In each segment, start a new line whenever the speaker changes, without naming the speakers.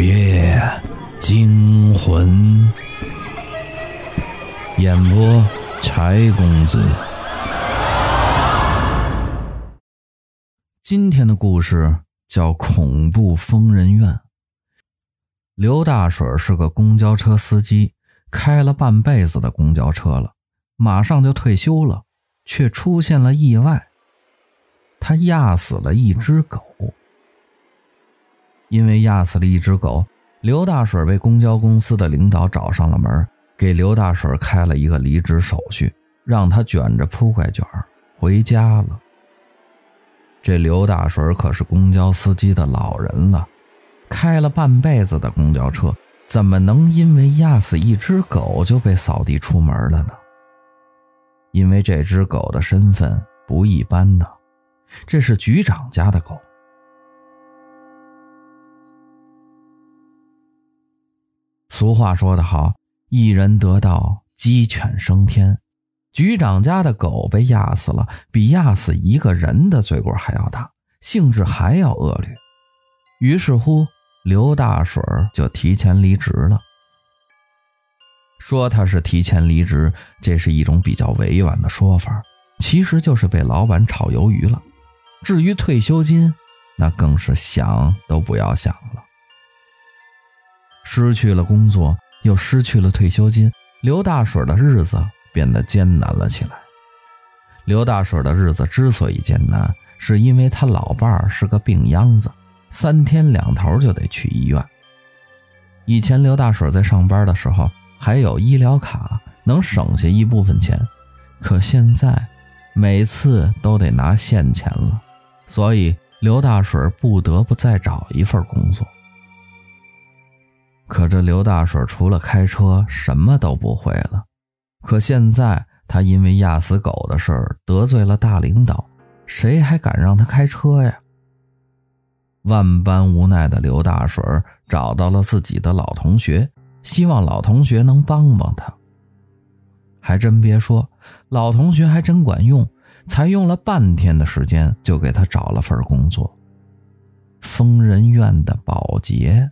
午夜惊魂，演播柴公子。今天的故事叫《恐怖疯人院》。刘大水是个公交车司机，开了半辈子的公交车了，马上就退休了，却出现了意外，他压死了一只狗。因为压死了一只狗，刘大水被公交公司的领导找上了门，给刘大水开了一个离职手续，让他卷着铺盖卷回家了。这刘大水可是公交司机的老人了，开了半辈子的公交车，怎么能因为压死一只狗就被扫地出门了呢？因为这只狗的身份不一般呢，这是局长家的狗。俗话说得好，一人得道，鸡犬升天。局长家的狗被压死了，比压死一个人的罪过还要大，性质还要恶劣。于是乎，刘大水就提前离职了。说他是提前离职，这是一种比较委婉的说法，其实就是被老板炒鱿鱼了。至于退休金，那更是想都不要想了。失去了工作，又失去了退休金，刘大水的日子变得艰难了起来。刘大水的日子之所以艰难，是因为他老伴儿是个病秧子，三天两头就得去医院。以前刘大水在上班的时候还有医疗卡，能省下一部分钱，可现在每次都得拿现钱了，所以刘大水不得不再找一份工作。可这刘大水除了开车什么都不会了。可现在他因为压死狗的事儿得罪了大领导，谁还敢让他开车呀？万般无奈的刘大水找到了自己的老同学，希望老同学能帮帮他。还真别说，老同学还真管用，才用了半天的时间就给他找了份工作——疯人院的保洁。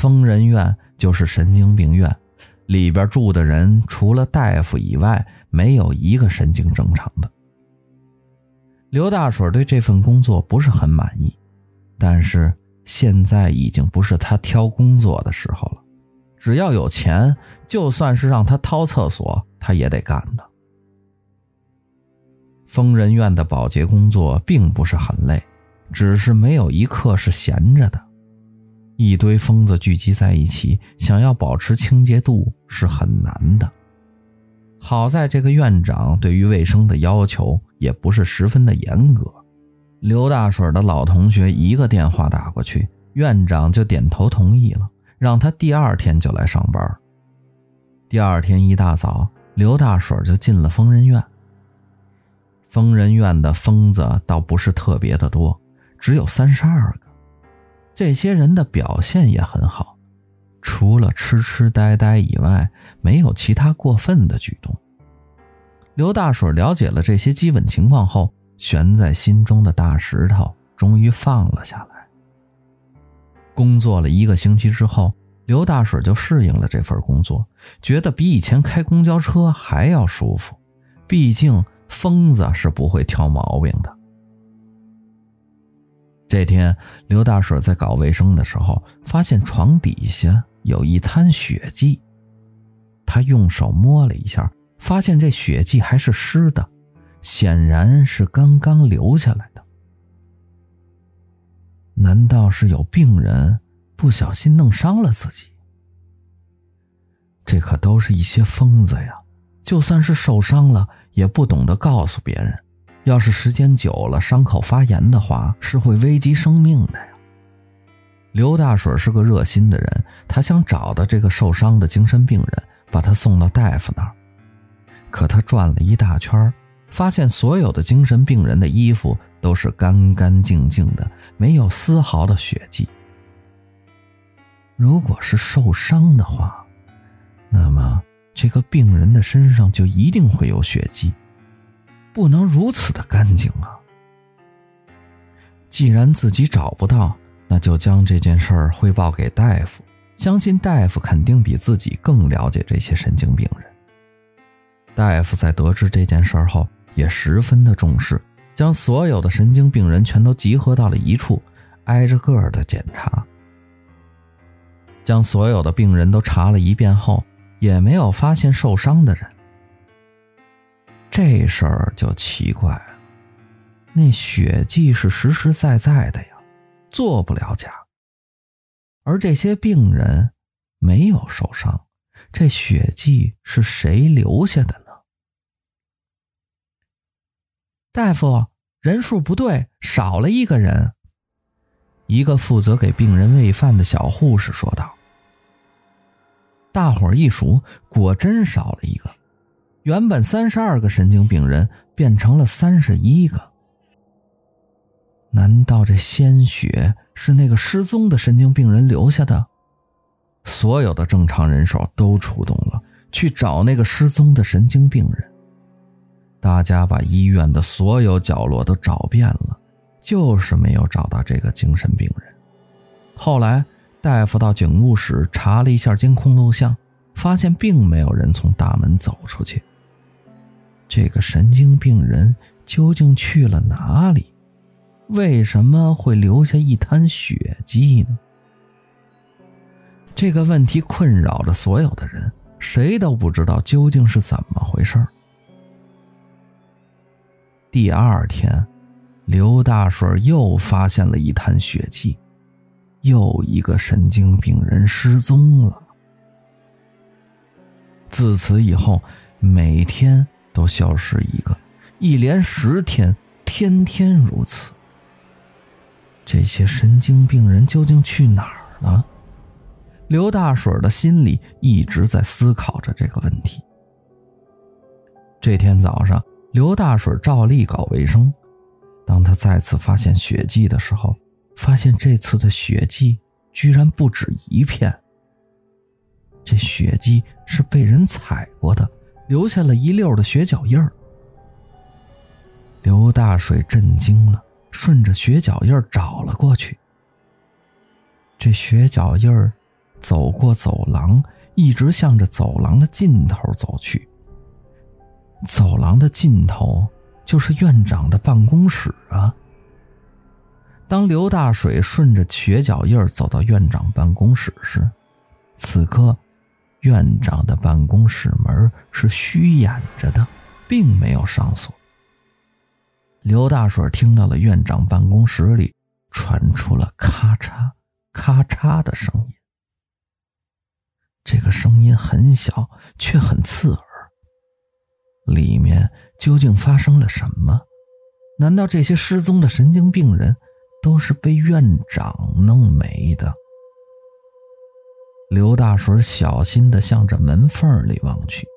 疯人院就是神经病院，里边住的人除了大夫以外，没有一个神经正常的。刘大水对这份工作不是很满意，但是现在已经不是他挑工作的时候了。只要有钱，就算是让他掏厕所，他也得干的。疯人院的保洁工作并不是很累，只是没有一刻是闲着的。一堆疯子聚集在一起，想要保持清洁度是很难的。好在这个院长对于卫生的要求也不是十分的严格。刘大水的老同学一个电话打过去，院长就点头同意了，让他第二天就来上班。第二天一大早，刘大水就进了疯人院。疯人院的疯子倒不是特别的多，只有三十二个。这些人的表现也很好，除了痴痴呆呆以外，没有其他过分的举动。刘大水了解了这些基本情况后，悬在心中的大石头终于放了下来。工作了一个星期之后，刘大水就适应了这份工作，觉得比以前开公交车还要舒服。毕竟疯子是不会挑毛病的。这天，刘大水在搞卫生的时候，发现床底下有一滩血迹。他用手摸了一下，发现这血迹还是湿的，显然是刚刚留下来的。难道是有病人不小心弄伤了自己？这可都是一些疯子呀！就算是受伤了，也不懂得告诉别人。要是时间久了，伤口发炎的话，是会危及生命的呀。刘大水是个热心的人，他想找到这个受伤的精神病人，把他送到大夫那儿。可他转了一大圈，发现所有的精神病人的衣服都是干干净净的，没有丝毫的血迹。如果是受伤的话，那么这个病人的身上就一定会有血迹。不能如此的干净啊！既然自己找不到，那就将这件事儿汇报给大夫，相信大夫肯定比自己更了解这些神经病人。大夫在得知这件事儿后，也十分的重视，将所有的神经病人全都集合到了一处，挨着个儿的检查。将所有的病人都查了一遍后，也没有发现受伤的人。这事儿就奇怪了，那血迹是实实在在的呀。做不了假，而这些病人没有受伤，这血迹是谁留下的呢？大夫，人数不对，少了一个人。一个负责给病人喂饭的小护士说道。大伙儿一数，果真少了一个，原本三十二个神经病人变成了三十一个。难道这鲜血是那个失踪的神经病人留下的？所有的正常人手都出动了，去找那个失踪的神经病人。大家把医院的所有角落都找遍了，就是没有找到这个精神病人。后来，大夫到警务室查了一下监控录像，发现并没有人从大门走出去。这个神经病人究竟去了哪里？为什么会留下一滩血迹呢？这个问题困扰着所有的人，谁都不知道究竟是怎么回事。第二天，刘大水又发现了一滩血迹，又一个神经病人失踪了。自此以后，每天都消失一个，一连十天，天天如此。这些神经病人究竟去哪儿了？刘大水的心里一直在思考着这个问题。这天早上，刘大水照例搞卫生。当他再次发现血迹的时候，发现这次的血迹居然不止一片。这血迹是被人踩过的，留下了一溜的血脚印儿。刘大水震惊了。顺着血脚印找了过去，这血脚印走过走廊，一直向着走廊的尽头走去。走廊的尽头就是院长的办公室啊！当刘大水顺着血脚印走到院长办公室时，此刻院长的办公室门是虚掩着的，并没有上锁。刘大水听到了院长办公室里传出了咔嚓咔嚓的声音，这个声音很小，却很刺耳。里面究竟发生了什么？难道这些失踪的神经病人都是被院长弄没的？刘大水小心地向着门缝里望去，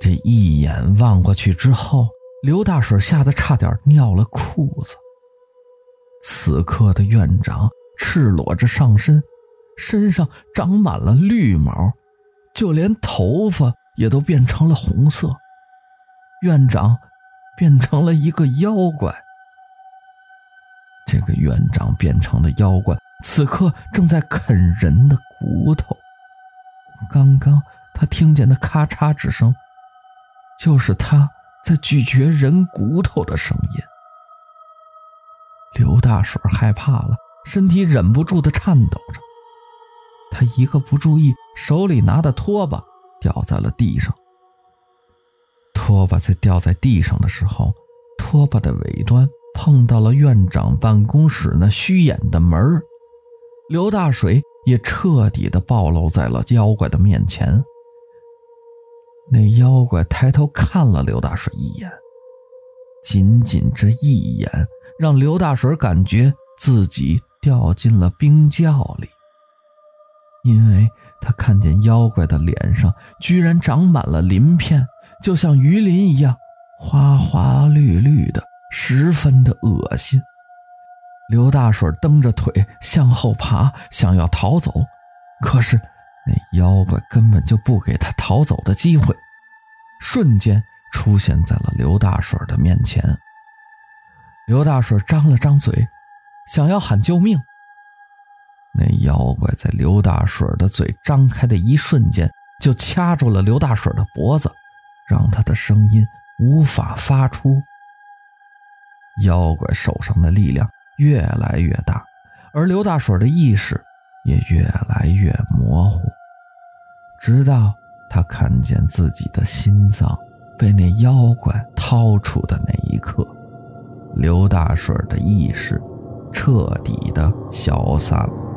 这一眼望过去之后。刘大水吓得差点尿了裤子。此刻的院长赤裸着上身，身上长满了绿毛，就连头发也都变成了红色。院长变成了一个妖怪。这个院长变成的妖怪，此刻正在啃人的骨头。刚刚他听见的咔嚓之声，就是他。在咀嚼人骨头的声音，刘大水害怕了，身体忍不住的颤抖着。他一个不注意，手里拿的拖把掉在了地上。拖把在掉在地上的时候，拖把的尾端碰到了院长办公室那虚掩的门，刘大水也彻底的暴露在了妖怪的面前。那妖怪抬头看了刘大水一眼，仅仅这一眼，让刘大水感觉自己掉进了冰窖里，因为他看见妖怪的脸上居然长满了鳞片，就像鱼鳞一样，花花绿绿的，十分的恶心。刘大水蹬着腿向后爬，想要逃走，可是。那妖怪根本就不给他逃走的机会，瞬间出现在了刘大水的面前。刘大水张了张嘴，想要喊救命，那妖怪在刘大水的嘴张开的一瞬间，就掐住了刘大水的脖子，让他的声音无法发出。妖怪手上的力量越来越大，而刘大水的意识也越来越模糊，直到他看见自己的心脏被那妖怪掏出的那一刻，刘大水的意识彻底的消散了。